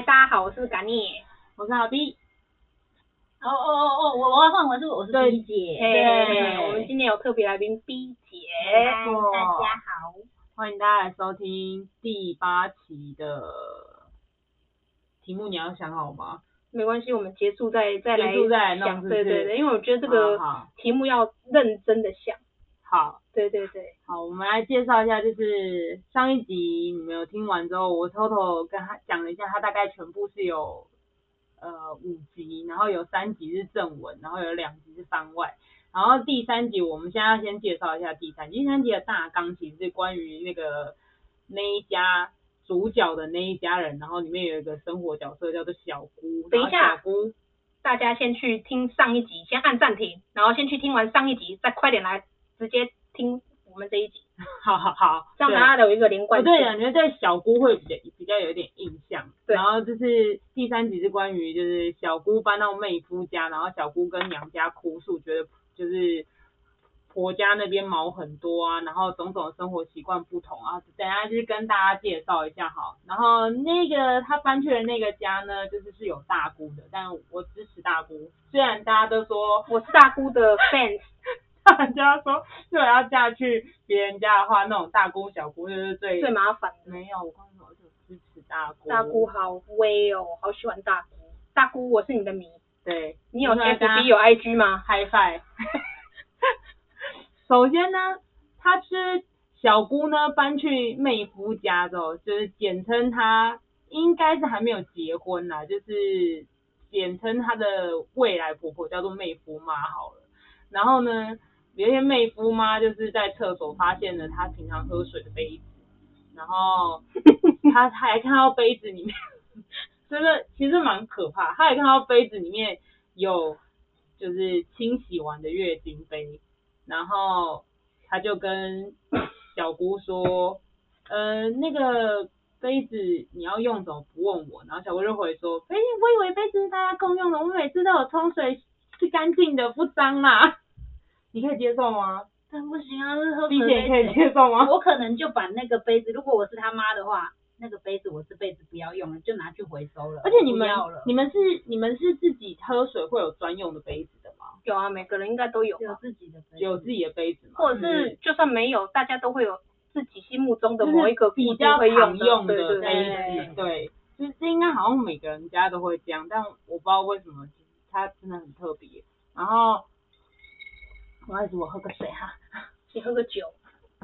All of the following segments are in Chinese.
嗨，大家好，我是嘎尼，我是阿 B。哦哦哦哦，我我要换我是我是 B 姐。对，我们今天有特别来宾 B 姐。大家好，欢迎大家来收听第八期的题目，你要想好吗？没关系，我们结束再再来想。对对对，因为我觉得这个题目要认真的想。好，对对对，好，我们来介绍一下，就是上一集你们有听完之后，我偷偷跟他讲了一下，他大概全部是有呃五集，然后有三集是正文，然后有两集是番外，然后第三集我们现在要先介绍一下第三集，第三集的大纲其实是关于那个那一家主角的那一家人，然后里面有一个生活角色叫做小姑，等一下，小姑，大家先去听上一集，先按暂停，然后先去听完上一集，再快点来。直接听我们这一集，好 好好，这样大家有一个连贯。对，感觉对小姑会比较比较有点印象。对，然后就是第三集是关于就是小姑搬到妹夫家，然后小姑跟娘家哭诉，觉得就是婆家那边毛很多啊，然后种种生活习惯不同啊。等下就是跟大家介绍一下哈。然后那个他搬去的那个家呢，就是是有大姑的，但我支持大姑，虽然大家都说我是大姑的 fans。大家说，如果要嫁去别人家的话，那种大姑小姑就是最最麻烦。没有，我刚刚说就支持大姑。大姑好威哦，好喜欢大姑。大姑，我是你的迷。对。你有 FB 有 IG 吗？High Five。首先呢，他是小姑呢搬去妹夫家之后，就是简称他应该是还没有结婚啦，就是简称他的未来婆婆叫做妹夫妈好了。然后呢，有一天妹夫妈就是在厕所发现了他平常喝水的杯子，然后 他还看到杯子里面，真的其实蛮可怕。他还看到杯子里面有就是清洗完的月经杯，然后他就跟小姑说：“呃，那个杯子你要用怎么不问我？”然后小姑就回说：“哎，我以为杯子是大家共用的，我每次都有冲水，是干净的，不脏啦。”你可以接受吗？但不行啊，是喝水的。你可以接受吗？我可能就把那个杯子，如果我是他妈的话，那个杯子我这辈子不要用了，就拿去回收了。而且你们，你们是你们是自己喝水会有专用的杯子的吗？有啊，每个人应该都有。有自己的杯子。有自己的杯子吗？或者是就算没有，大家都会有自己心目中的某一个比较常用的杯子。对，对，对，对，就是这应该好像每个人家都会这样，但我不知道为什么，它真的很特别。然后。不好意思，我喝个水哈。你喝个酒。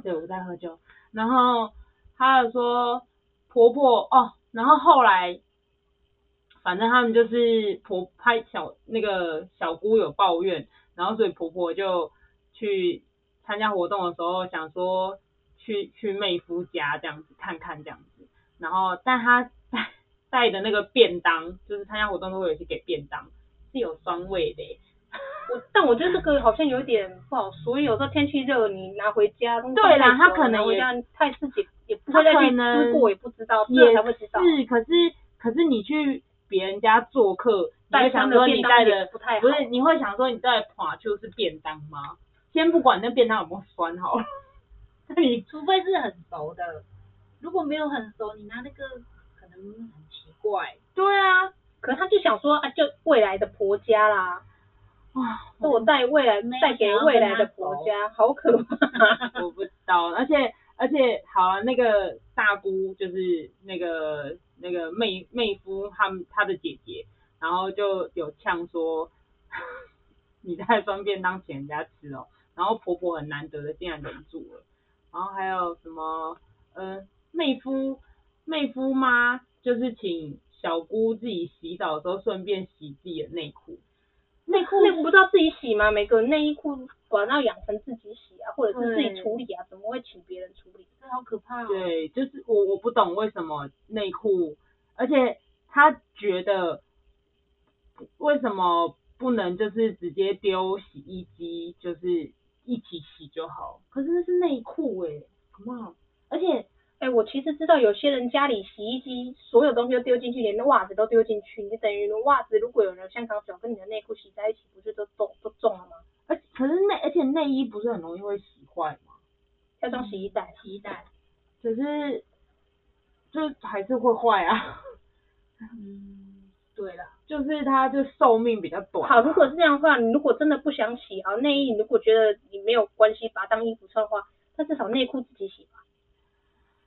对，我在喝酒。然后他有说婆婆哦，然后后来，反正他们就是婆拍小那个小姑有抱怨，然后所以婆婆就去参加活动的时候想说去去妹夫家这样子看看这样子，然后但他带带的那个便当，就是参加活动都会有一些给便当，是有酸味的。我但我觉得这个好像有点不好，所以有时候天气热，你拿回家。对啦，他可能回家太自己也不会再去吃过，也不知道，也才会知道。是，可是可是你去别人家做客，你会想说你带的不太好，不是，你会想说你带的垮就是便当吗？先不管那便当有没有酸好了，那你除非是很熟的，如果没有很熟，你拿那个可能很奇怪。对啊，可是他就想说啊，就未来的婆家啦。哇，是我带未来带给未来的国家，好可怕！我不知道，而且而且好啊，那个大姑就是那个那个妹妹夫他们他的姐姐，然后就有呛说，你带酸便当请人家吃哦，然后婆婆很难得的竟然忍住了，然后还有什么呃妹夫妹夫妈就是请小姑自己洗澡的时候顺便洗自己的内裤。内裤内裤不知道自己洗吗？每个内衣裤管要养成自己洗啊，或者是自己处理啊，怎么会请别人处理？这好可怕哦。对，就是我我不懂为什么内裤，而且他觉得为什么不能就是直接丢洗衣机，就是一起洗就好？可是那是内裤哎，Come on，而且。哎、欸，我其实知道有些人家里洗衣机所有东西都丢进去，连袜子都丢进去，你等于袜子如果有人香港脚跟你的内裤洗在一起，不是都都都中了吗？而可是内而且内衣不是很容易会洗坏吗？要装洗衣袋，洗衣袋。可是就还是会坏啊。嗯，对了，就是它就寿命比较短。好，如果是这样的话，你如果真的不想洗啊内衣，你如果觉得你没有关系，把它当衣服穿的话，那至少内裤自己洗吧。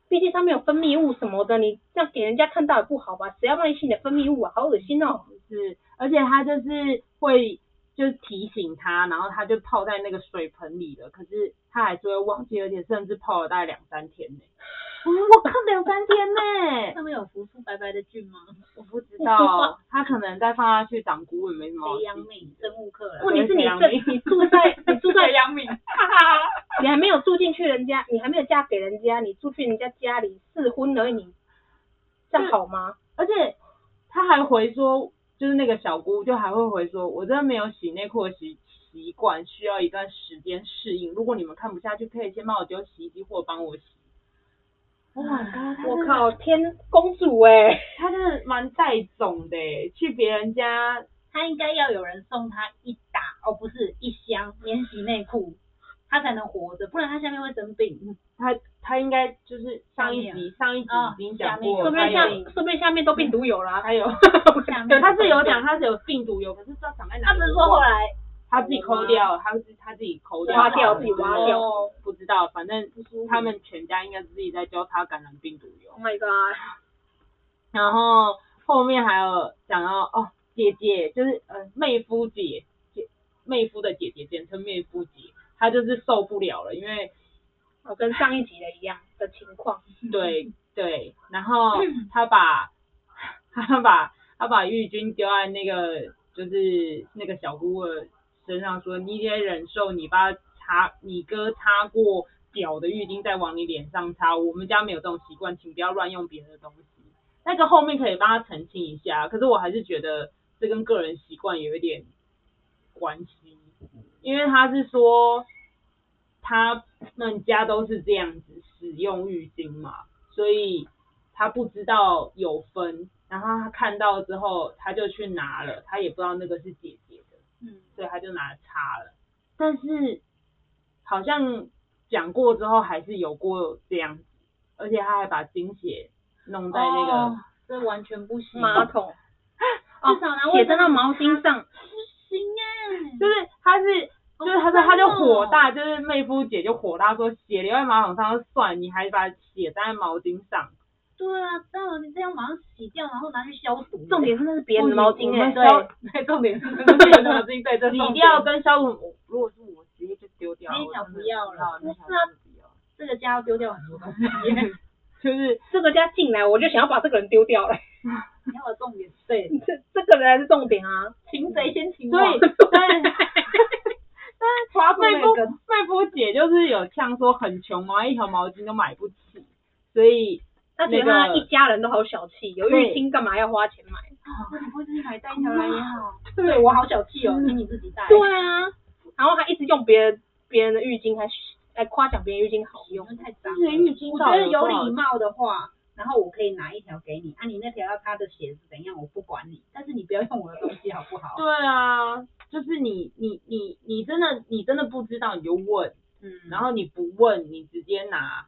毕竟上面有分泌物什么的，你这样给人家看到也不好吧？谁要帮你洗你的分泌物啊？好恶心哦！是，而且他就是会。就提醒他，然后他就泡在那个水盆里了，可是他还是会忘记，而且甚至泡了大概两三天呢。嗯、我靠，两三天呢？上面有浮出白白的菌吗？我不知道，他可能再放下去长菇也没什么。培养皿生物课了。问题是你这你住在你住在 阳明，你还没有住进去人家，你还没有嫁给人家，你住去人家家里试婚而已，你这样好吗？而且他还回说。就是那个小姑就还会回说，我真的没有洗内裤的习习惯，需要一段时间适应。如果你们看不下去，可以先帮我丢洗衣机或帮我洗。哇、oh，我靠，天公主哎、欸，她真的蛮带种的，去别人家，她应该要有人送她一打，哦不是一箱免洗内裤。她才能活着，不然她下面会生病。她她应该就是上一集上一集已经讲过，说不定下说不定下面都病毒有了，还有 下面他是有讲她是有病毒有，可是不知道长在哪里。他不是说后来他自己抠掉，他是他自己抠掉，挖掉自己挖掉，不知道，反正他们全家应该是自己在交叉感染病毒有。Oh my god！然后后面还有讲到哦，姐姐就是呃妹夫姐姐妹夫的姐姐，简称妹夫姐。她就是受不了了，因为我跟上一集的一样的情况。对对，然后他把他把他把玉军丢在那个就是那个小姑的身上，说你得忍受你爸擦你哥擦过脚的浴巾再往你脸上擦，我们家没有这种习惯，请不要乱用别人的东西。那个后面可以帮他澄清一下，可是我还是觉得这跟个人习惯有一点关系。因为他是说，他们家都是这样子使用浴巾嘛，所以他不知道有分，然后他看到之后，他就去拿了，他也不知道那个是姐姐的，嗯，所以他就拿来擦了。但是好像讲过之后，还是有过这样子，而且他还把精血弄在那个，哦、这完全不行，马桶，至少拿写在那毛巾上。不行哎，就是他是，就是他说他就火大，就是妹夫姐就火大说血留在马桶上就算，你还把血沾在毛巾上。对啊，这样你这样马上洗掉，然后拿去消毒。重点是那是别人的毛巾哎，对，重点是那是别人的毛巾，对，这定要跟消毒。如果是我直接就丢掉。那小不要了，不是啊，这个家要丢掉很多东西。就是这个家进来，我就想要把这个人丢掉了。你要的重点对，这这个人还是重点啊，擒贼先擒王。对，但是但是妹夫妹夫姐就是有呛说很穷嘛，一条毛巾都买不起，所以他觉得他一家人都好小气，有浴巾干嘛要花钱买？那你不自己买带条来也好。对，我好小气哦，请你自己带。对啊，然后还一直用别人别人的浴巾，还还夸奖别人浴巾好用，太脏了。浴巾，我觉得有礼貌的话。然后我可以拿一条给你，啊，你那条要擦的血是怎样，我不管你，但是你不要用我的东西，好不好？对啊，就是你你你你真的你真的不知道你就问，嗯，然后你不问你直接拿，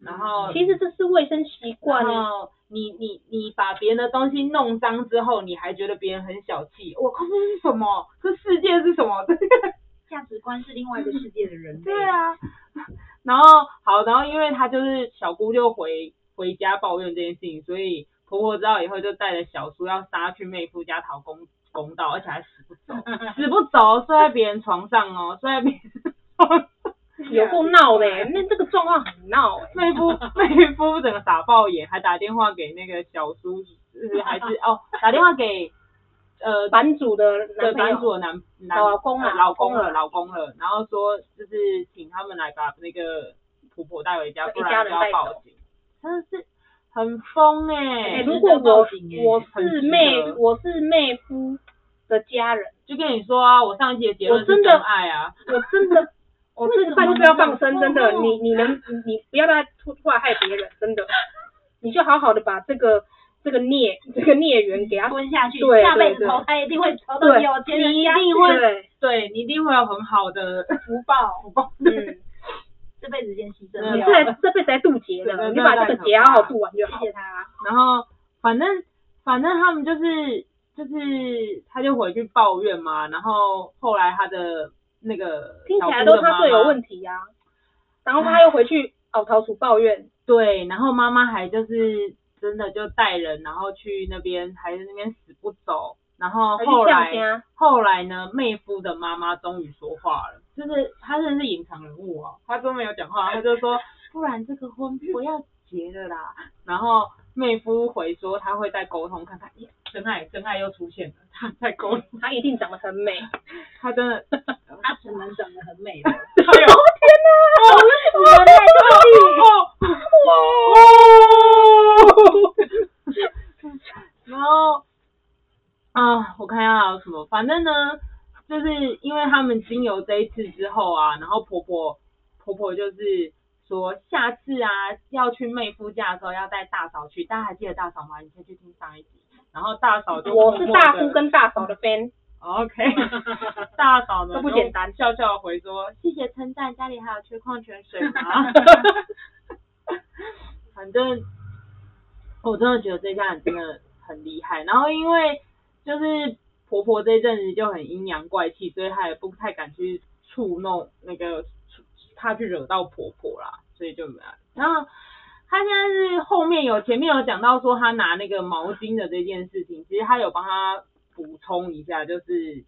然后其实这是卫生习惯，然后你你你把别人的东西弄脏之后，你还觉得别人很小气，我靠，这是什么？这世界是什么？这个 价值观是另外一个世界的人。对啊，然后好，然后因为他就是小姑就回。回家抱怨这件事情，所以婆婆知道以后就带着小叔要杀去妹夫家讨公公道，而且还死不走，死不走，睡在别人床上哦，睡在别人床上，有够闹的，那这个状况很闹。妹夫妹夫整个傻爆眼，还打电话给那个小叔，是还是哦，打电话给呃版主的对版主的男男老公了，老公了，老公了，然后说就是请他们来把那个婆婆带回家，不然就要报警。真的是很疯哎、欸！如果我我是妹，我是妹夫的家人，就跟你说啊，我上一集的结论是真爱啊！我真的，我这个拜托不要放生，真的，你你能你不要再出出来害别人，真的，你就好好的把这个这个孽这个孽缘给他吞下去，对下辈子投胎一定会投到有钱人家，你一定会对，对你一定会有很好的福报，福报，嗯。这辈子先牺牲了，这这辈子还渡劫了，你把这个劫好好渡完就好。谢谢他。然后反正反正他们就是就是他就回去抱怨嘛，然后后来他的那个听起来都他最有问题呀、啊，然后他又回去哦陶楚抱怨，对，然后妈妈还就是真的就带人，然后去那边还在那边死不走。然后后来，后来呢？妹夫的妈妈终于说话了，就是他真的是隐藏人物哦，他都没有讲话，他就说，不然这个婚不要结了啦。然后妹夫回说他会再沟通看看，真爱真爱又出现了，他在沟通，他一定长得很美，他真的，他只能长得很美了。哎呦天哪！我们在这里，哇！然后。啊，我看一下有什么，反正呢，就是因为他们经由这一次之后啊，然后婆婆婆婆就是说，下次啊要去妹夫家的时候要带大嫂去，大家还记得大嫂吗？你可以去听上一集。然后大嫂就我是大姑跟大嫂的 fan。OK，大嫂呢都不简单，笑笑回说，谢谢称赞，家里还有缺矿泉水吗？反正我真的觉得这家人真的很厉害，然后因为。就是婆婆这一阵子就很阴阳怪气，所以她也不太敢去触弄那个，她去惹到婆婆啦，所以就没有。然后他现在是后面有前面有讲到说他拿那个毛巾的这件事情，其实他有帮他补充一下，就是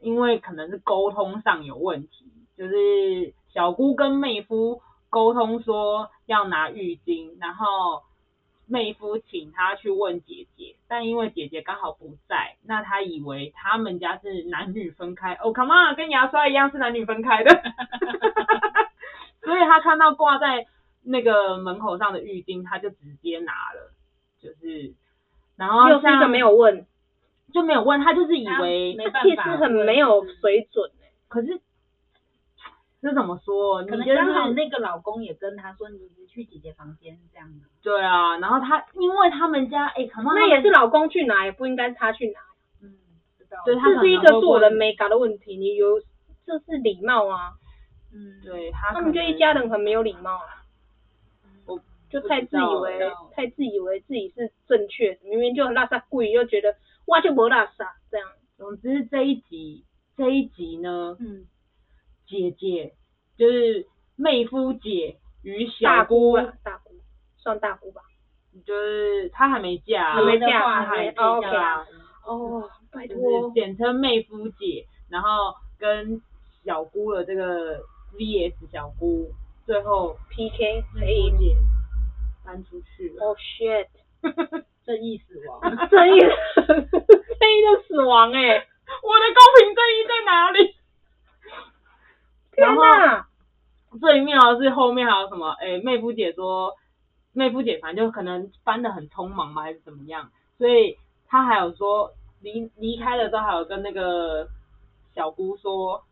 因为可能是沟通上有问题，就是小姑跟妹夫沟通说要拿浴巾，然后。妹夫请他去问姐姐，但因为姐姐刚好不在，那他以为他们家是男女分开。哦，come on，跟牙刷一样是男女分开的。所以他看到挂在那个门口上的浴巾，他就直接拿了，就是，然后又是一个没有问，就没有问，他就是以为他其实很没有水准，可是。这怎么说？可能刚好那个老公也跟他说，你去姐姐房间这样的。对啊，然后他因为他们家哎，可能那也是老公去拿，也不应该是他去拿。嗯，知道。对，这是一个做人没搞的问题，你有这是礼貌啊。嗯，对他。他们就一家人很没有礼貌啊。我就太自以为太自以为自己是正确，明明就很垃圾鬼，又觉得哇就没垃圾这样。总之这一集这一集呢，嗯。姐姐就是妹夫姐与小姑大姑，大姑算大姑吧，就是她还没嫁，还没嫁，她还没嫁。哦，拜托，简称妹夫姐，然后跟小姑的这个 VS 小姑，最后 PK 妹夫姐搬出去了。Oh shit！正义死亡，正义，正义的死亡哎、欸！我的公平正义在哪里？然后最妙的是后面还有什么？哎，妹夫姐说，妹夫姐反正就可能搬的很匆忙嘛，还是怎么样？所以他还有说离离开的时候，还有跟那个小姑说，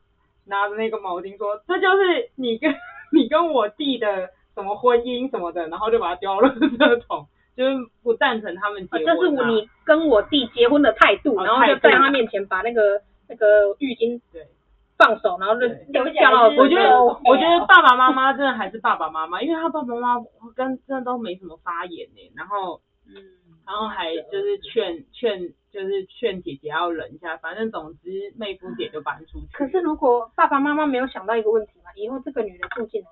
拿着那个毛巾说，这就是你跟你跟我弟的什么婚姻什么的，然后就把它丢了 这种，就是不赞成他们结婚、啊。这是你跟我弟结婚的态度，然后就在他面前把那个那个浴巾对。放手，然后就掉到。我觉得，我觉得爸爸妈妈真的还是爸爸妈妈，因为他爸爸妈妈跟真的都没什么发言呢。然后，嗯，然后还就是劝劝，就是劝姐姐要忍一下。反正总之，妹夫姐就搬出去。可是如果爸爸妈妈没有想到一个问题嘛，以后这个女人住进来，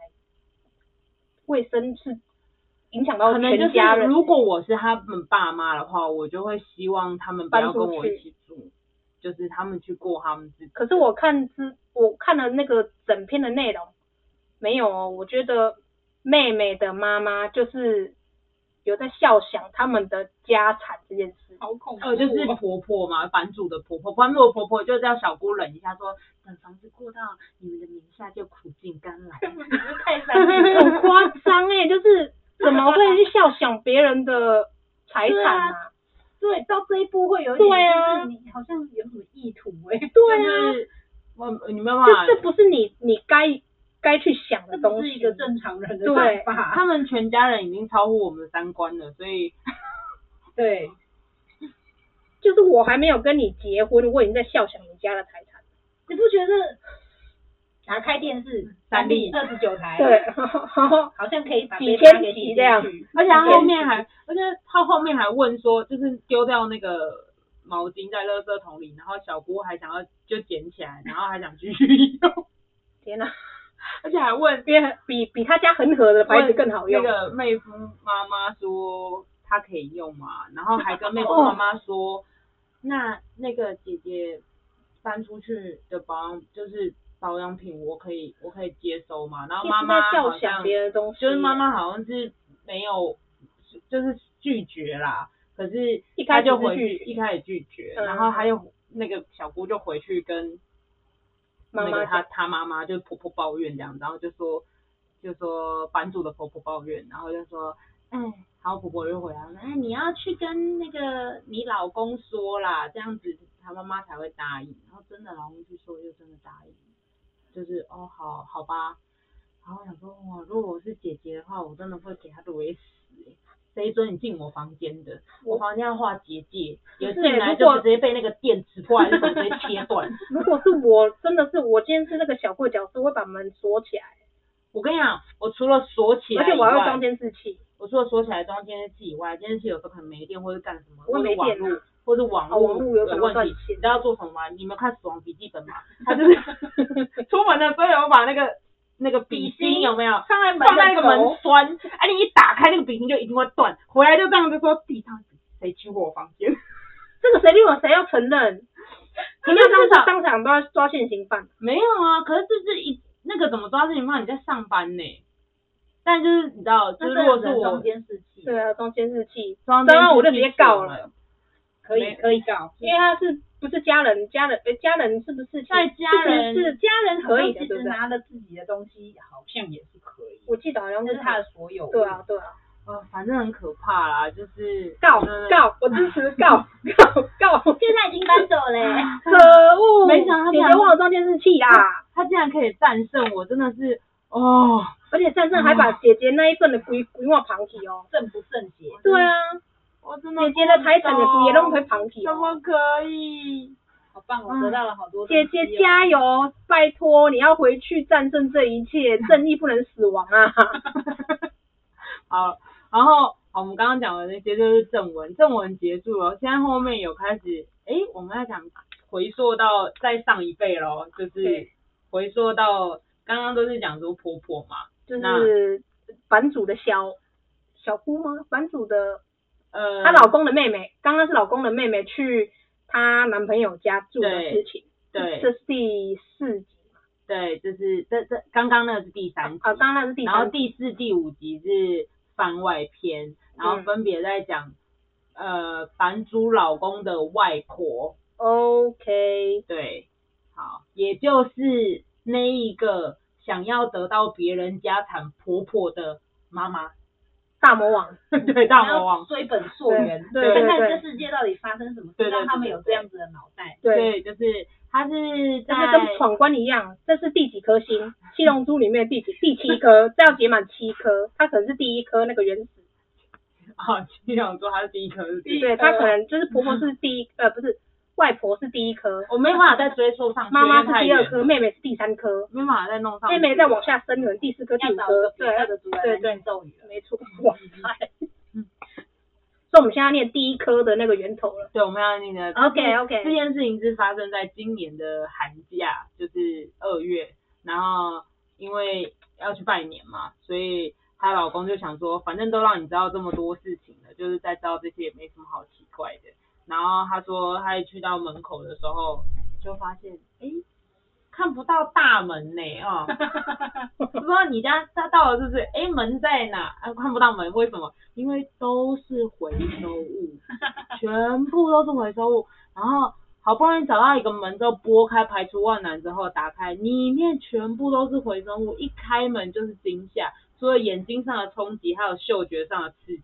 卫生是影响到全家人。如果我是他们爸妈的话，我就会希望他们不要跟我一起住。就是他们去过他们自己。可是我看之，我看了那个整篇的内容，没有哦。我觉得妹妹的妈妈就是有在笑想他们的家产这件事。好恐怖。哦，就是婆婆嘛，版主的婆婆，版主的婆婆就叫小姑忍一下，说等房子过到你们的名下就苦尽甘来。太 伤心，很夸张哎，就是怎么会去笑想别人的财产啊？对，到这一步会有点，对啊，你好像有什么意图哎、欸。对啊，我你没办法，这这不是你你该该去想的东西，这不是一个正常人的想法。他们全家人已经超乎我们的三观了，所以，对，就是我还没有跟你结婚，我已经在笑想你家的财产，你不觉得？打开电视，三立二十九台，对，好像可以把几千集这样，而且他后面还，而且他后面还问说，就是丢掉那个毛巾在垃圾桶里，然后小姑还想要就捡起来，然后还想继续用。天哪！而且还问，因为比比他家恒河的牌子更好用。那个妹夫妈妈说他可以用嘛，然后还跟妹夫妈妈说，哦、那那个姐姐搬出去的保养就是。保养品我可以我可以接收嘛，然后妈妈好像就是妈妈好像是没有就是拒绝啦，可是他就回去一开始拒绝，然后还有那个小姑就回去跟那个他他妈妈就是婆婆抱怨这样，然后就说就说版主的婆婆抱怨，然后就说哎，然后婆婆就回来了，哎你要去跟那个你老公说啦，这样子他妈妈才会答应，然后真的老公去说就真的答应。就是哦，好好吧，然后想说哇，如果我是姐姐的话，我真的会给他怼死哎，谁准你进我房间的？我，我房间要画结界，有进来就直接被那个电磁波还是什么直接切断。如果是我，真的是我今天是那个小贵角色，会把门锁起来。我跟你讲，我除了锁起来，而且我要装监视器。我除了锁起来装监视器以外，监视器有时候可能没电或者干什么，我没电。或者网络有问题，你知道做什么吗？你们看《死亡笔记本》吗？他就是出门的时候有把那个那个笔芯有没有放在放在那个门栓？哎，你一打开那个笔芯就一定会断。回来就这样子说，地上谁去过我房间？这个谁理我谁要承认？你要当场当场都要抓现行犯？没有啊，可是这是一那个怎么抓是你妈？你在上班呢？但就是你知道，就是如果是我装监视器，对啊，装监视器，装刚刚我就直接告了。可以可以告，因为他是不是家人？家人诶，家人是不是？在家人是家人可以的，其实拿了自己的东西好像也是可以。我记得好像是他的所有。对啊对啊，呃，反正很可怕啦，就是告告，我支持告 告告。现在已经搬走嘞，可恶！没想到姐姐忘了装监视器啊，他竟然可以战胜我，真的是哦！而且战胜还把姐姐那一份的规规划旁体哦，正不正邪？对啊。我真的姐姐的财产也不也弄回旁体，怎么可以？好棒，我得到了好多。姐姐加油，拜托你要回去战胜这一切，正义不能死亡啊！好，然后好，我们刚刚讲的那些就是正文，正文结束了，现在后面有开始，哎，我们要讲回溯到再上一辈咯，就是回溯到刚刚都是讲说婆婆嘛，就是版主的小小姑吗？版主的。呃，她老公的妹妹，刚刚是老公的妹妹去她男朋友家住的事情，对，这是第四集嘛？对，就是这这刚刚那个是第三集，啊，刚刚那是第三集，然后第四、第五集是番外篇，然后分别在讲、嗯、呃版主老公的外婆，OK，对，好，也就是那一个想要得到别人家产婆婆的妈妈。大魔王，对大魔王追本溯源，对，看看这世界到底发生什么事，让他们有这样子的脑袋。对，就是他是就是跟闯关一样，这是第几颗星？七龙珠里面第几第七颗？这要结满七颗，他可能是第一颗那个原始。啊，七龙珠他是第一颗，是第一颗。对，他可能就是婆婆是第一，呃，不是。外婆是第一颗，我没办法再追溯上去。妈妈是第二颗，妹妹是第三颗，没办法再弄上。妹妹再往下生，可能第四颗、第五颗。对，对对，咒语没错。哇塞！所以我们现在念第一颗的那个源头了。对，我们要念的。OK OK。这件事情是发生在今年的寒假，就是二月。然后因为要去拜年嘛，所以她老公就想说，反正都让你知道这么多事情了，就是再知道这些也没什么好奇怪的。然后他说，他一去到门口的时候，就发现，哎，看不到大门呢，不知道你家他到了是不是？哎，门在哪？啊，看不到门，为什么？因为都是回收物，全部都是回收物。然后好不容易找到一个门之后，拨开，排除万难之后打开，里面全部都是回收物。一开门就是惊吓，除了眼睛上的冲击，还有嗅觉上的刺激。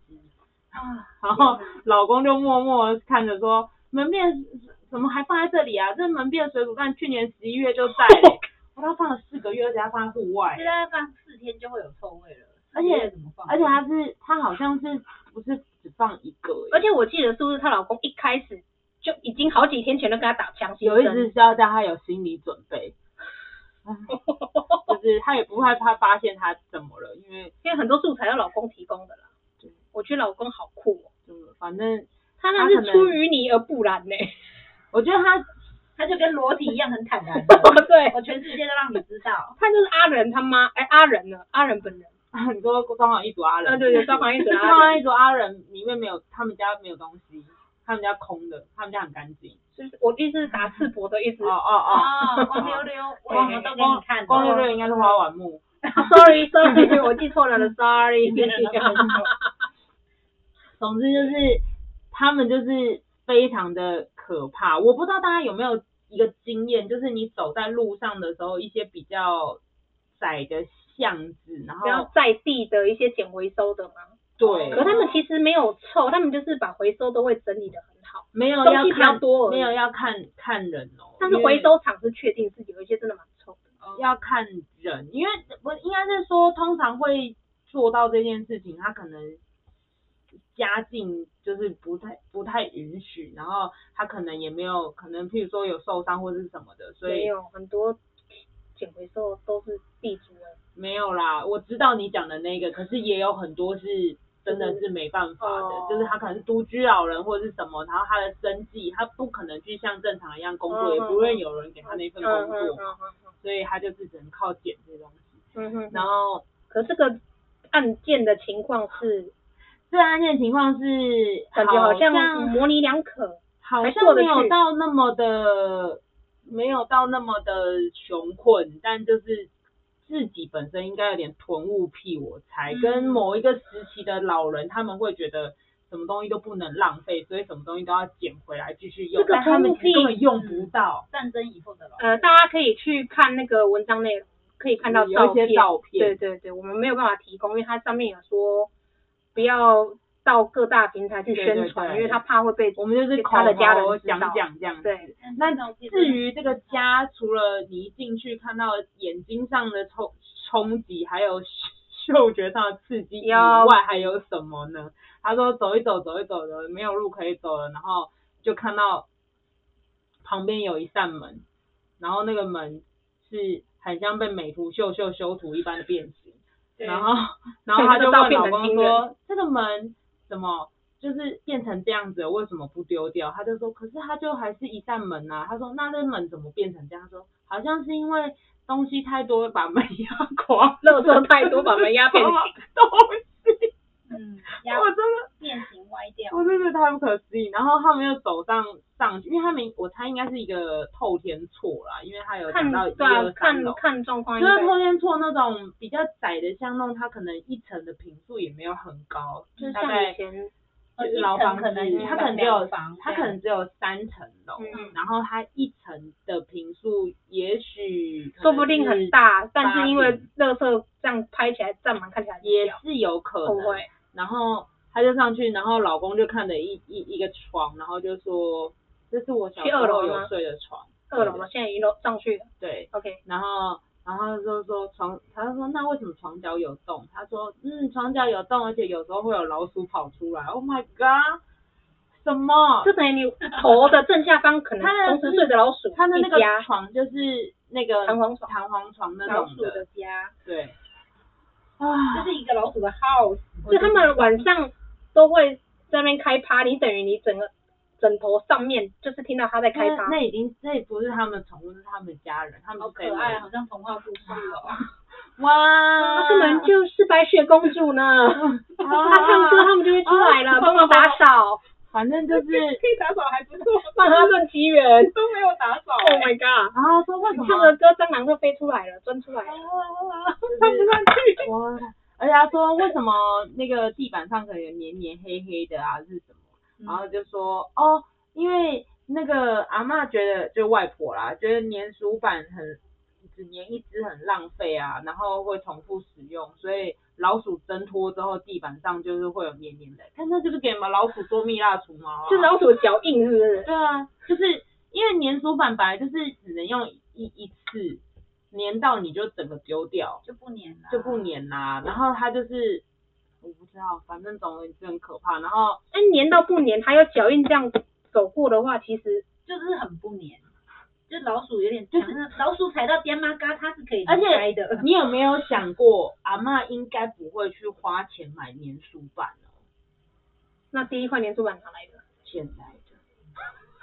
啊，然后老公就默默看着说，门边怎么还放在这里啊？这门边水煮蛋去年十一月就在，我他放了四个月，而且他放在户外，现在放四天就会有臭味了。而且怎么放？而且他是他好像是不是只放一个？而且我记得是不是她老公一开始就已经好几天前都跟她打枪，有一直是要叫他有心理准备。就是他也不害怕发现他怎么了，因为因为很多素材要老公提供的啦。对，我觉得老公好酷哦。嗯，反正他那是出淤泥而不染呢。我觉得他他就跟裸体一样很坦然。对，我全世界都让你知道。他就是阿仁他妈，哎，阿仁呢？阿仁本人。很多装潢一组阿仁？啊，对对，装潢一组阿仁。装潢一组阿仁里面没有，他们家没有东西，他们家空的，他们家很干净。就是我意思是打赤膊的意思。哦哦哦。光溜溜，我什么都给你看。光溜溜应该是花丸木。Sorry Sorry，我记错了了，Sorry。总之就是他们就是非常的可怕，我不知道大家有没有一个经验，就是你走在路上的时候，一些比较窄的巷子，然后比较在地的一些捡回收的吗？对。可他们其实没有臭，他们就是把回收都会整理的很好，没有要看多，没有要看看人哦。但是回收厂是确定自己有一些真的蛮臭的。要看人，因为我应该是说，通常会做到这件事情，他可能。家境就是不太不太允许，然后他可能也没有可能，譬如说有受伤或者是什么的，所以没有很多捡回收都是地主的。没有啦，我知道你讲的那个，可是也有很多是真的是没办法的，嗯、就是他可能是独居老人或者是什么，然后他的生计他不可能去像正常一样工作，嗯、也不会有人给他那份工作，所以他就是只能靠捡这些东西。嗯哼，然后可这个案件的情况是。这案件情况是感觉好像模棱两可，好像没有到那么的，没有到那么的穷困，但就是自己本身应该有点囤物癖，我猜，嗯、跟某一个时期的老人，他们会觉得什么东西都不能浪费，所以什么东西都要捡回来继续用，这个他们根本用不到。战争以后的老呃，大家可以去看那个文章内容，可以看到照片，有一些照片，对对对，我们没有办法提供，因为它上面有说。不要到各大平台去宣传，因为他怕会被我们就是他的家人讲讲这样。对，那至于这个家，除了你一进去看到眼睛上的冲冲击，还有嗅觉上的刺激以外，还有什么呢？他说走一走，走一走的，没有路可以走了，然后就看到旁边有一扇门，然后那个门是很像被美图秀秀修图一般的变形。然后，然后他就问老公说：“这个门怎么就是变成这样子？为什么不丢掉？”他就说：“可是它就还是一扇门啊。”他说：“那这门怎么变成这样？”他说：“好像是因为东西太多把门压 垮，垃圾太多把门压 变形。”东西，嗯，我真的变形歪掉，我真的太不可思议。然后他们又走上上去，因为他们我猜应该是一个透天厝啦，因为他有看到一个三楼，看看状况，就是透天厝那种比较窄的巷弄，它可能一层的坪数也没有很高，就是像以前就是老房子，它可能只有它可能只有三层楼，然后它一层的坪数也许说不定很大，但是因为垃圾这样拍起来站满，看起来也是有可能。然后他就上去，然后老公就看了一一一个床，然后就说。这是我小时候有睡的床，二楼吗？现在一楼上去了。对，OK。然后，然后就说床，他就说那为什么床脚有洞？他说，嗯，床脚有洞，而且有时候会有老鼠跑出来。Oh my god！什么？就等于你头的正下方可能同时睡着老鼠。他的那个床就是那个弹簧床，弹簧床那种的。老鼠的家。对。啊，这是一个老鼠的 house。就他们晚上都会在那边开趴，你等于你整个。枕头上面就是听到他在开趴，那已经那不是他们宠物，是他们家人，他们好可爱，好像童话故事哦。哇，他们就是白雪公主呢，他唱歌他们就会出来了，帮忙打扫，反正就是 可以打扫还不错，帮他们奇缘 都没有打扫，Oh my god！然后说为什么？唱的歌蟑螂会飞出来了，钻出来了，钻不上去？哇，而且他说为什么那个地板上可能有黏黏黑黑的啊，是什么？然后就说哦，因为那个阿嬷觉得就外婆啦，觉得粘鼠板很只粘一只很浪费啊，然后会重复使用，所以老鼠挣脱之后地板上就是会有黏黏的。看那就是给什么老鼠做蜜蜡除毛啊？就老鼠的脚印是不是？对啊，就是因为粘鼠板本来就是只能用一一次粘到你就整个丢掉，就不粘了，就不粘啦。然后它就是。我不知道，反正总之很可怕。然后，哎，粘到不粘，它有脚印这样走过的话，其实就是很不粘。就老鼠有点强，就是老鼠踩到爹妈嘎，它是可以而且的。你有没有想过，阿嬷应该不会去花钱买粘鼠板哦？那第一块粘鼠板哪来的？捡来的。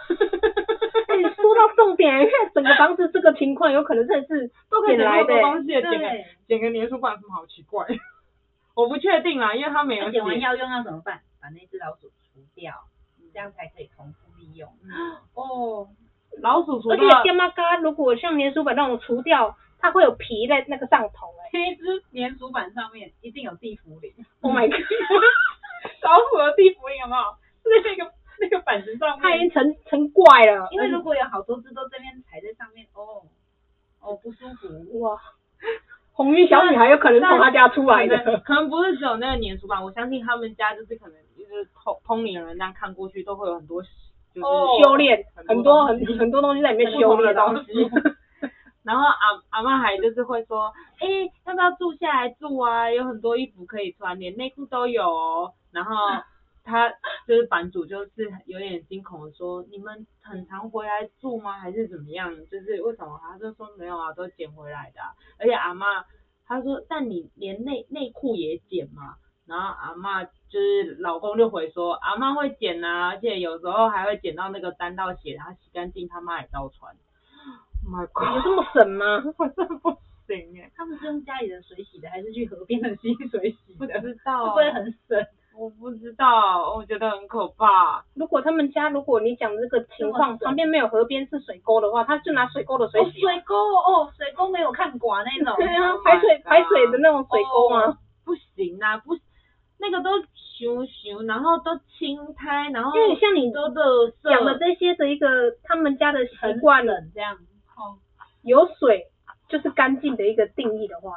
哎、欸，说到重点，因为整个房子这个情况，有可能真的是都可以捡来的东西，捡个捡个粘鼠板，什么好奇怪？我不确定啊，因为他没有写。捡完要用要怎么办？把那只老鼠除掉，这样才可以重复利用。嗯、哦。老鼠除掉，而且爹妈嘎，如果像粘鼠板那种除掉，它会有皮在那个上头哎、欸。那只粘鼠板上面一定有地缚灵。Oh my god！老鼠的地缚灵有没有？是那个那个板子上面，它已经成成怪了。因为如果有好多只都这边踩在上面，哦哦不舒服哇。红衣小女孩有可能从他家出来的，可能不是只有那个粘鼠板，我相信他们家就是可能就是通通灵人那样看过去都会有很多。就是修炼很多很很多东西在里面修炼的东西，然后阿阿嬷还就是会说，哎、欸，要不要住下来住啊？有很多衣服可以穿，连内裤都有哦。然后 他就是版主，就是有点惊恐的说，你们很常回来住吗？还是怎么样？就是为什么？他就说没有啊，都捡回来的、啊。而且阿嬷他说，但你连内内裤也捡吗？然后阿嬷就是老公就回说，阿嬷会捡啊，而且有时候还会捡到那个沾到血，然后洗干净，他妈也照穿。My God，有这么神吗？我真不行哎。他们是用家里的水洗的，还是去河边的溪水洗的？不知道，会不会很神？我不知道，我觉得很可怕。如果他们家，如果你讲这个情况，旁边没有河边是水沟的话，他就拿水沟的水洗。水沟哦，水沟没有看管那种。对啊，排水排水的那种水沟吗？不行啊，不。那个都熊熊，然后都青苔，然后因为像你都的讲的这些的一个他们家的习惯了这样，哦，有水就是干净的一个定义的话，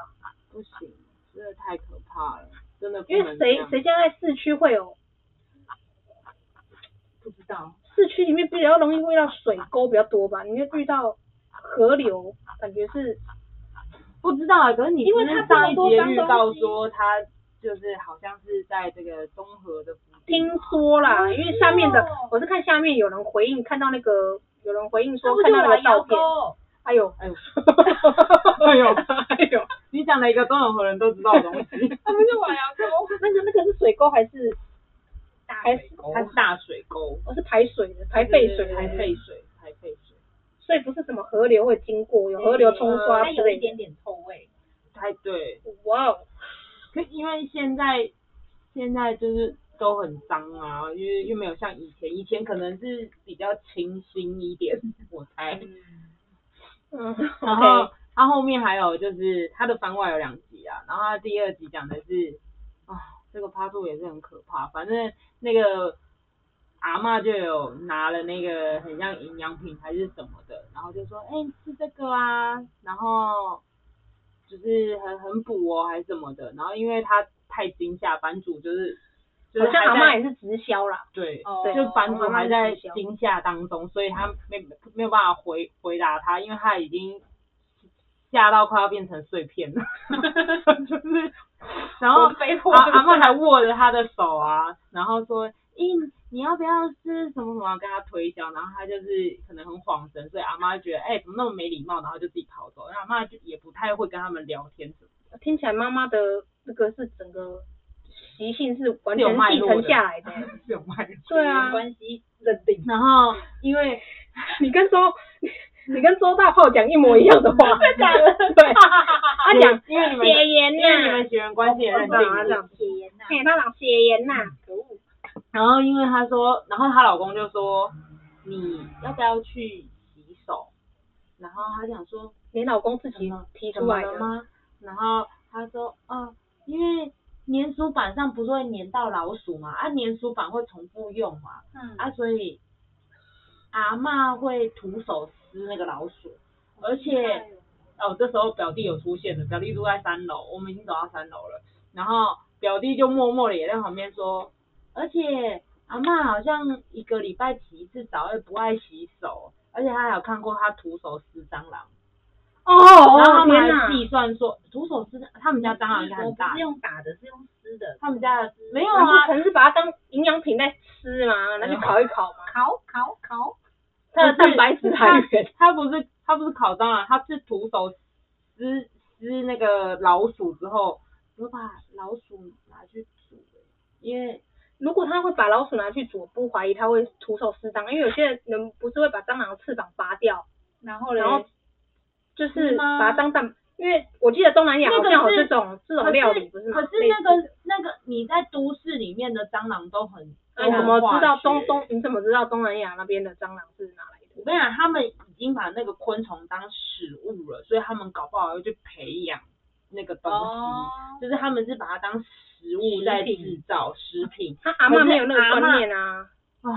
不行，真的太可怕了，真的。因为谁谁家在市区会有？不知道，市区里面比较容易遇到水沟比较多吧？你会遇到河流，感觉是不知道啊。可是你因为他上一节预告说他。就是好像是在这个综合的，听说啦，因为下面的我是看下面有人回应，看到那个有人回应说看到那个照片，哎呦哎呦，哎呦 哎呦，你讲了一个东河人都知道的东西，他们是瓦窑沟，那个那个是水沟还是还是它是大水沟？我是排水的，排废水，排废水，排废水，所以不是什么河流会经过，有河流冲刷，它有一点点臭味，太对，哇哦。因为现在现在就是都很脏啊，因为又没有像以前，以前可能是比较清新一点，我猜。嗯，然后他后面还有就是他的番外有两集啊，然后他第二集讲的是啊，这个趴兔也是很可怕，反正那个阿嬷就有拿了那个很像营养品还是什么的，然后就说，哎，吃这个啊，然后。就是很很补哦，还是什么的，然后因为他太惊吓，版主就是，好像阿妈也是直销啦，对，对，就版主还在惊吓当中，所以他没没有办法回回答他，因为他已经吓到快要变成碎片了，就是，然后阿阿嬷还握着他的手啊，然后说，咦。你要不要吃什么什么？跟他推销，然后他就是可能很恍神，所以阿妈就觉得，哎、欸，怎么那么没礼貌，然后就自己跑走。然后阿妈就也不太会跟他们聊天什么。听起来妈妈的这个是整个习性是完全继承下来的，是有脉络。对啊，关系认定。然后因为你跟周你跟周大炮讲一模一样的话？对，他讲因为你们血缘呐，因为你们血缘关系也认定。他讲血缘呐，嘿，他讲血缘呐，可恶。然后因为她说，然后她老公就说，你要不要去洗手？然后她想说，你老公自己提出来的吗？然后她说，哦，因为粘鼠板上不是会粘到老鼠嘛，啊，粘鼠板会重复用嘛，嗯，啊，所以阿嬷会徒手撕那个老鼠，而且，哦，这时候表弟有出现了，表弟住在三楼，我们已经走到三楼了，然后表弟就默默的也在旁边说。而且阿嬷好像一个礼拜洗一次澡，也不爱洗手，而且她还有看过她徒手撕蟑螂。哦，然后他们还计算说，徒手撕，他们家蟑螂应该很大。不是用打的，是用撕的。他们家的没有啊，可能是把它当营养品在吃嘛，拿去烤一烤嘛。烤烤烤。它的蛋白质来源，它不是它不是烤蟑螂，它是徒手撕撕那个老鼠之后，我把老鼠拿去煮，因为如果他会把老鼠拿去煮，不怀疑他会徒手撕蟑螂，因为有些人不是会把蟑螂的翅膀拔掉，然后然后就是把它当蛋，因为我记得东南亚好像有这种这种料理，不是吗？可是那个那个你在都市里面的蟑螂都很。你怎么知道东东？你怎么知道东南亚那边的蟑螂是哪来的？我跟你讲，他们已经把那个昆虫当食物了，所以他们搞不好要去培养那个东西，哦、就是他们是把它当食物在制造食品。他阿妈没有那个观念啊。啊，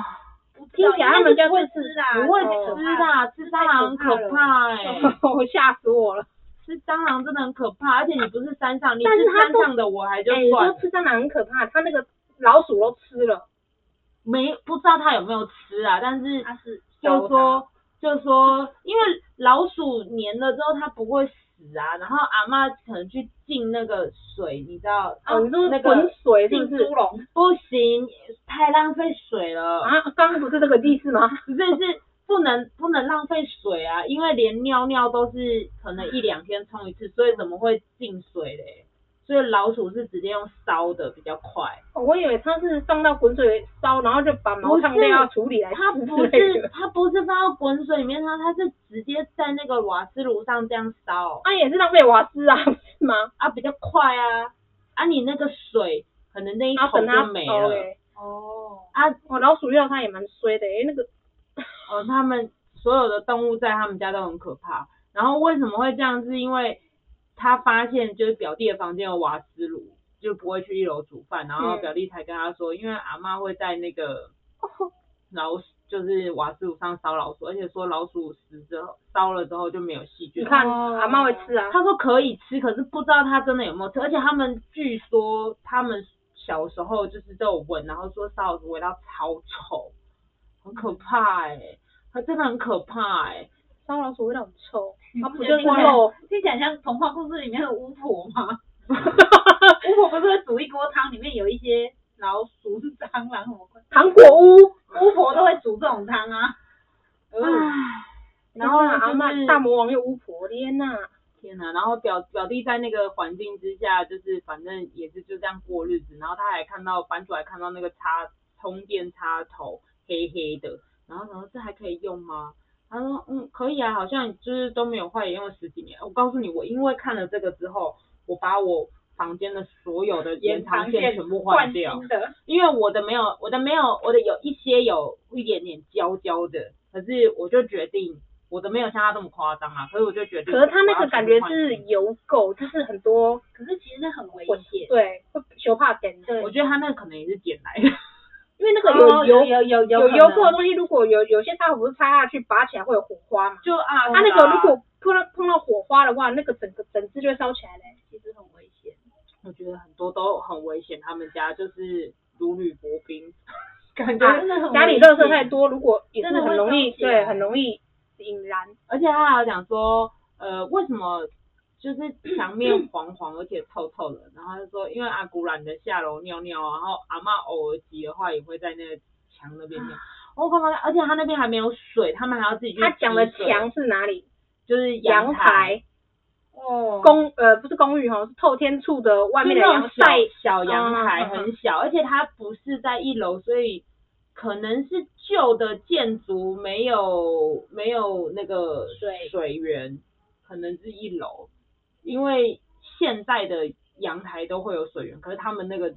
听起来他们就会吃啊，不会吃的，吃蟑螂很可怕哎，我吓死我了。吃蟑螂真的很可怕，而且你不是山上，你是山上的我还就算。你说吃蟑螂很可怕，他那个老鼠都吃了。没不知道他有没有吃啊，但是就说就说，因为老鼠粘了之后它不会死啊，然后阿嬷可能去进那个水，你知道？哦，那个水浸猪笼？不行，太浪费水了啊！刚刚不是这个意思吗？不是，是不能不能浪费水啊，因为连尿尿都是可能一两天冲一次，所以怎么会进水嘞？所以老鼠是直接用烧的比较快。我以为它是放到滚水烧，然后就把毛烫掉要处理来。它不是，它不是放到滚水里面，它它是直接在那个瓦斯炉上这样烧。那、啊、也是浪费瓦斯啊，是吗？啊，比较快啊。啊，你那个水可能那一桶就没了。哦。啊，我老鼠药它也蛮衰的，诶那个。哦，他们所有的动物在他们家都很可怕。然后为什么会这样？是因为。他发现就是表弟的房间有瓦斯炉，就不会去一楼煮饭，然后表弟才跟他说，因为阿嬷会在那个 老鼠，就是瓦斯炉上烧老鼠，而且说老鼠死之后烧了之后就没有细菌。你看阿嬷会吃啊？他说可以吃，可是不知道他真的有没有吃，而且他们据说他们小时候就是都有闻，然后说烧老鼠味道超臭，很可怕哎、欸，他真的很可怕哎、欸。烧老鼠味道很臭，它不就是肉？听起来像童话故事里面的巫婆吗？巫婆不是会煮一锅汤，里面有一些老鼠蟑螂什么？糖果屋，巫婆都会煮这种汤啊。唉，然后阿嬷大魔王又巫婆，天呐，天呐，然后表表弟在那个环境之下，就是反正也是就这样过日子，然后他还看到版主还看到那个插充电插头黑黑的，然后然后这还可以用吗？他说，嗯，可以啊，好像就是都没有坏，也用了十几年。我告诉你，我因为看了这个之后，我把我房间的所有的延长线全部换掉，因为我的没有，我的没有，我的有一些有一点点焦焦的，可是我就决定我的没有像他这么夸张啊，所以我就决定。可是他那个感觉是有垢，就是很多，可是其实那很危险，对，会修怕点。对，我觉得他那个可能也是捡来的。因为那个有油有有有油垢的东西，如果有有些插头不是插下去拔起来会有火花嘛？就啊，它那个如果碰到碰到火花的话，那个整个整只就会烧起来嘞，其实很危险。我觉得很多都很危险，他们家就是如履薄冰，感觉家里垃圾太多，如果也是很容易对，很容易引燃。而且他还有讲说，呃，为什么？就是 墙面黄黄而且臭臭的，然后他就说，因为阿古懒得下楼尿尿，然后阿嬷偶尔急的话也会在那个墙那边尿。我刚刚，而且他那边还没有水，他们还要自己去。他讲的墙是哪里？就是阳台。哦。公呃不是公寓哈，是透天处的外面的阳台。小阳台很小，而且它不是在一楼，所以可能是旧的建筑没有没有那个水水源，可能是一楼。因为现在的阳台都会有水源，可是他们那个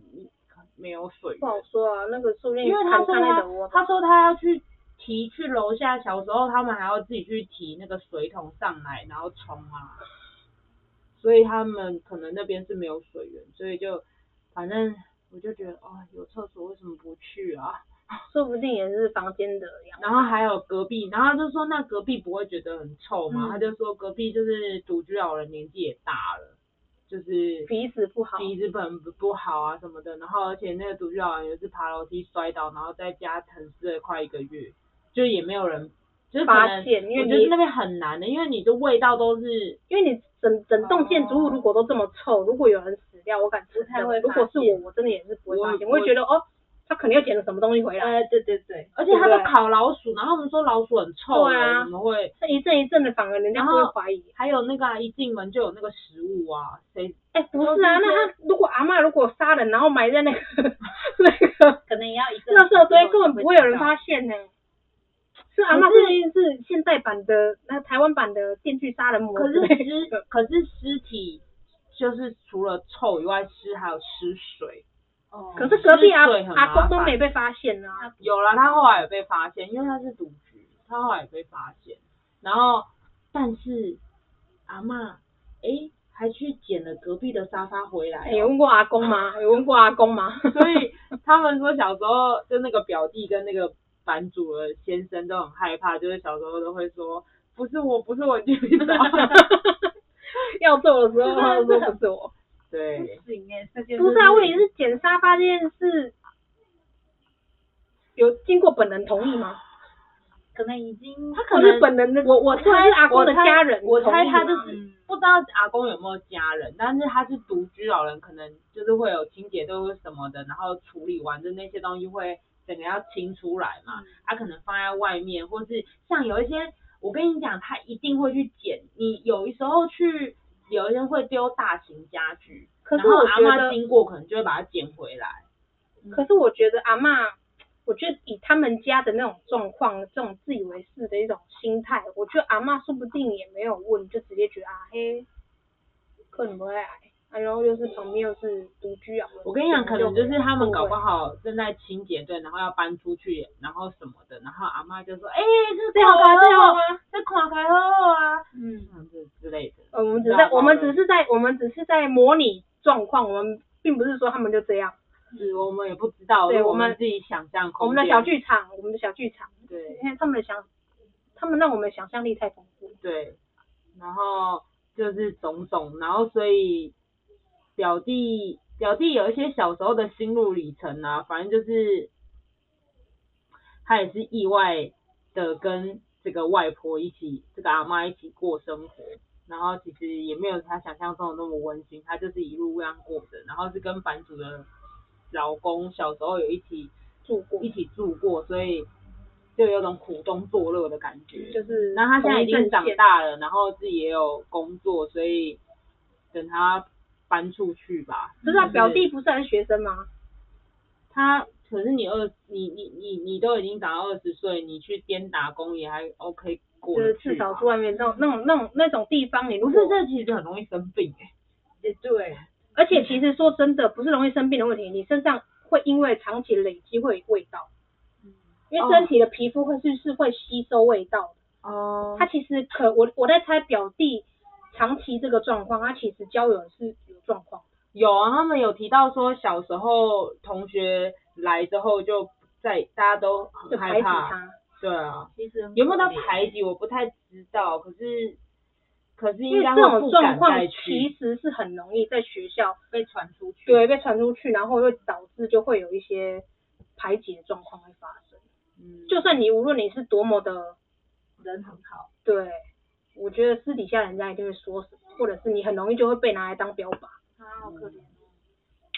没有水源。不好说啊，那个树荫。因为他说他，他说他要去提去楼下，小时候他们还要自己去提那个水桶上来，然后冲啊。所以他们可能那边是没有水源，所以就反正我就觉得啊、哦，有厕所为什么不去啊？说不定也是房间的样。然后还有隔壁，然后他就说那隔壁不会觉得很臭吗？嗯、他就说隔壁就是独居老人，年纪也大了，就是鼻子不好，鼻子本不不好啊什么的。然后而且那个独居老人也是爬楼梯摔倒，然后在家沉尸了快一个月，就也没有人就是发现，因为就是那边很难的，因为你的味道都是，因为你整整栋建筑物如果都这么臭，如果有人死掉，我感觉不太会。如果是我，我真的也是不会发现，我会觉得哦。他肯定又捡了什么东西回来。哎，对对对，而且他都烤老鼠，然后我们说老鼠很臭，对啊，怎么会？这一阵一阵的，反而人家不会怀疑。还有那个、啊、一进门就有那个食物啊，谁？哎，不是啊，那他如果阿嬷如果杀人，然后埋在那个 那个，可能也要一个垃圾堆，根本不会有人发现呢。是阿嬷是不是是现代版的那台湾版的电锯杀人魔？可是尸，可是尸体就是除了臭以外，尸还有尸水。哦，可是隔壁阿阿公都没被发现啊。有了，他后来有被发现，因为他是独居，他后来也被发现。然后，但是阿嬷哎，还去捡了隔壁的沙发回来。有问过阿公吗？有问过阿公吗？所以 他们说小时候就那个表弟跟那个版主的先生都很害怕，就是小时候都会说不是我，不是我去找。要做的时候他说不是我。对，不是啊，问题是捡沙发这件事，有经过本人同意吗？可能已经，他可能是本人的，我我猜阿公的家人，我猜他就是不知道阿公有没有家人，但是他是独居老人，可能就是会有清洁队或什么的，然后处理完的那些东西会整个要清出来嘛，他可能放在外面，或是像有一些，我跟你讲，他一定会去捡，你有的时候去。有人会丢大型家具，可是我阿嬷经过可能就会把它捡回来。可是我觉得阿嬷，我觉得以他们家的那种状况，这种自以为是的一种心态，我觉得阿嬷说不定也没有问，就直接觉得啊嘿，可能不会来。然后又是旁边又是独居啊，我跟你讲，可能就是他们搞不好正在清洁队，然后要搬出去，然后什么的，然后阿妈就说，哎、欸，这这好吗？这好吗？这垮开好啊，嗯，这之类的。我们只是在，我们只是在，我们只是在模拟状况，我们并不是说他们就这样，是，我们也不知道，对，我们自己想象。我们的小剧场，我们的小剧场，对，因为他们的想，他们让我们的想象力太丰富，对，然后就是种种，然后所以。表弟表弟有一些小时候的心路历程啊，反正就是他也是意外的跟这个外婆一起，这个阿妈一起过生活，然后其实也没有他想象中的那么温馨，他就是一路这样过的，然后是跟版主的老公小时候有一起住过，一起住过，所以就有种苦中作乐的感觉，就是，那他现在已经长大了，然后自己也有工作，所以等他。搬出去吧，不是啊，表弟不是还是学生吗？他可是你二，你你你你都已经长到二十岁，你去边打工也还 OK 过就是至少住外面那种那种那种那种地方，你不是这其实很容易生病哎、欸，也对，而且其实说真的，不是容易生病的问题，你身上会因为长期累积会有味道，因为身体的皮肤会是是会吸收味道的哦。他其实可我我在猜表弟。长期这个状况，他其实交友是有状况。有啊，他们有提到说小时候同学来之后就在大家都很害怕。他对啊，其实有没有到排挤我不太知道，可是可是应该这种状况其实是很容易在学校被传出去。对，被传出去，然后会导致就会有一些排挤的状况会发生。嗯，就算你无论你是多么的人很好，对。我觉得私底下人家一定会说什么，或者是你很容易就会被拿来当标靶。啊，好可怜。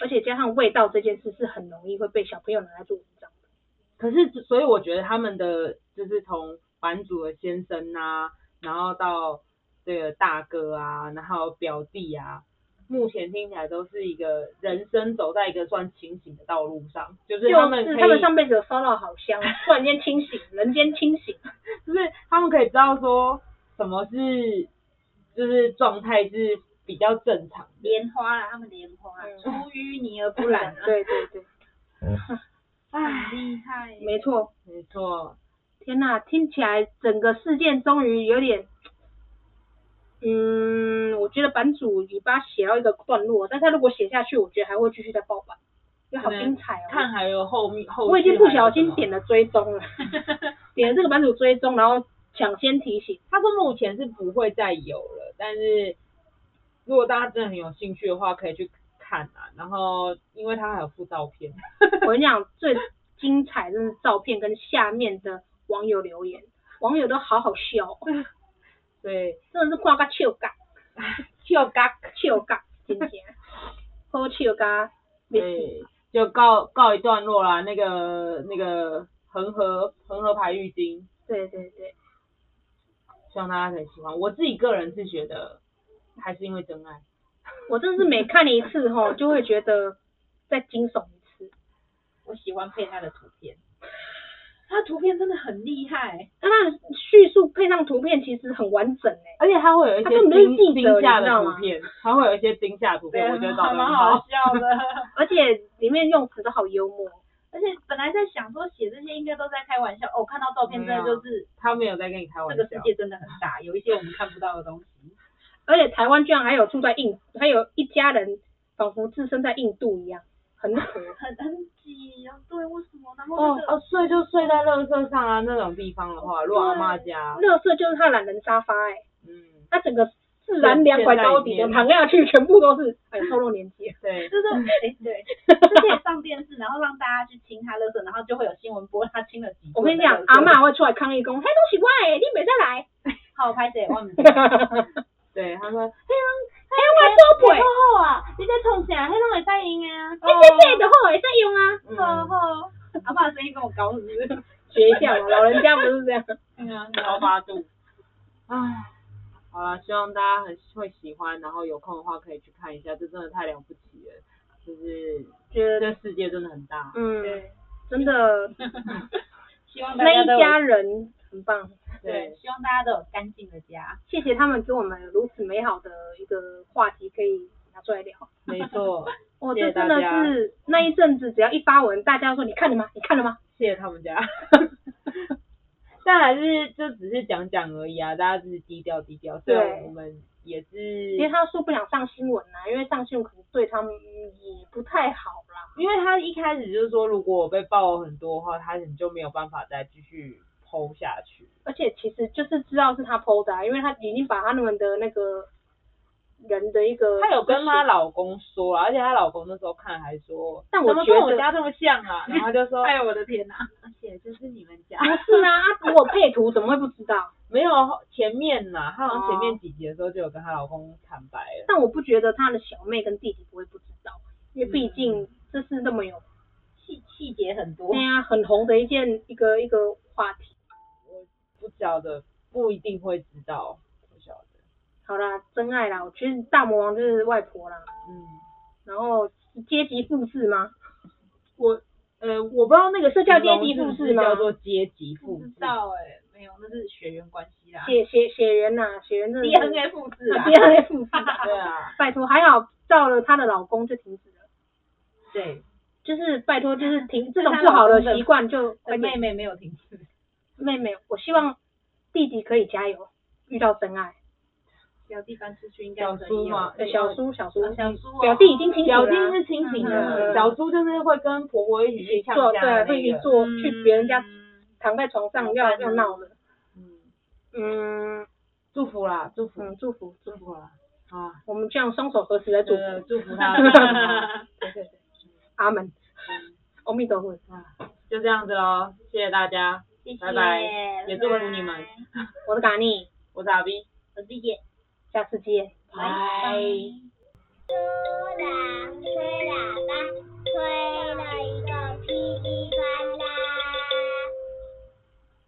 而且加上味道这件事是很容易会被小朋友拿来做文章的。可是，所以我觉得他们的就是从版主的先生啊，然后到这个大哥啊，然后表弟啊，目前听起来都是一个人生走在一个算清醒的道路上，就是他们是他们上辈子有烧到好香，突然间清醒，人间清醒，就是他们可以知道说。什么是就是状态是比较正常的？莲花啦，他们莲花，出淤泥而不染。对对对，哎，厉害，没错没错。天哪，听起来整个事件终于有点，嗯，我觉得版主已把它写到一个段落，但他如果写下去，我觉得还会继续再爆版，因为好精彩哦。看还有后面后，我已经不小心点了追踪了，点了这个版主追踪，然后。抢先提醒，他说目前是不会再有了，但是如果大家真的很有兴趣的话，可以去看啊。然后，因为他还有附照片，我跟你讲，最精彩的是照片跟下面的网友留言，网友都好好笑哦。对，真的是夸个笑嘎，笑嘎笑嘎，真的，好笑嘎。对，就告告一段落啦。那个那个恒河恒河牌浴巾，对对对，希望大家可以喜欢。我自己个人是觉得，还是因为真爱。我真是每看一次吼，就会觉得再惊悚一次。我喜欢配他的图片。他图片真的很厉害，他的叙述配上图片其实很完整哎，而且他会有一些惊惊吓的图片，他会有一些惊吓图片，我觉得长得很好笑的，而且里面用词都好幽默，而且本来在想说写这些应该都在开玩笑，哦，看到照片真的就是他没有在跟你开玩笑，这个世界真的很大，有一些我们看不到的东西，而且台湾居然还有住在印，还有一家人仿佛置身在印度一样。很 很很挤啊，对，为什么？然后、那个、哦哦，睡就睡在垃圾上啊，那种地方的话，如果阿妈家，垃圾就是他懒人沙发哎、欸，嗯，他整个自然凉快高底的躺下去，全部都是哎，透露年纪，对，就是哎对，就可以上电视，然后让大家去清他垃圾，然后就会有新闻播他清了几。我跟你讲，阿嬷会出来抗议讲，嘿，东西我的，你没再来，好拍谢我们。对，他说，嘿，嘿，我做背，好啊，你在创啥？嘿，拢会使用啊，嘿，这背就好，会使用啊，好好。阿爸声音跟我搞死，学一下嘛，老人家不是这样。嗯啊，高八度。唉，好了，希望大家很会喜欢，然后有空的话可以去看一下，这真的太了不起了，就是觉得这世界真的很大。嗯，对，真的。希望大家那一家人很棒。对，希望大家都有干净的家。谢谢他们给我们如此美好的一个话题可以拿出来聊。没错，我这真的是那一阵子，只要一发文，大家说你看了吗？你看了吗？谢谢他们家。但还是就只是讲讲而已啊，大家只是低调低调。对，我们也是。其实他说不想上新闻啊，因为上新闻可能对他们也不太好啦。因为他一开始就是说，如果我被爆很多的话，他可能就没有办法再继续。剖下去，而且其实就是知道是他剖的啊，因为他已经把他们的那个人的一个，她有跟她老公说，而且她老公那时候看还说，但我觉得我家这么像啊，然后就说，哎呦我的天哪，而且就是你们家，不是啊，如果配图怎么会不知道？没有前面呐，她好像前面几集的时候就有跟她老公坦白了，但我不觉得她的小妹跟弟弟不会不知道，因为毕竟这是那么有细细节很多，对啊，很红的一件一个一个话题。我不晓得，不一定会知道。好啦，真爱啦，其实大魔王就是外婆啦。嗯。然后阶级复制吗？我呃，我不知道那个是叫阶级复制吗？叫做阶级复制。不知道哎、欸，没有，那是血缘关系啦。血血血缘呐，血缘真的。DNA 复制啊。DNA 复制。对啊。拜托，还好到了她的老公就停止了。对。就是拜托，就是停这种不好的习惯就。妹妹没有停止。妹妹，我希望弟弟可以加油，遇到真爱。表弟搬出去应该小叔嘛，小叔小叔小叔，表弟已经清醒了。表弟是清醒的，小叔就是会跟婆婆一起去做，对，会去做，去别人家躺在床上要要闹的。嗯。嗯，祝福啦，祝福，祝福祝福。啦。啊，我们这样双手合十来祝福，祝福他。对对对，阿门。阿弥陀佛。啊，就这样子喽，谢谢大家。拜拜，也祝福你们。我是嘎尼，我是阿 B，我是姐，下次见拜。拜突然吹喇叭吹了一个噼里啪啦。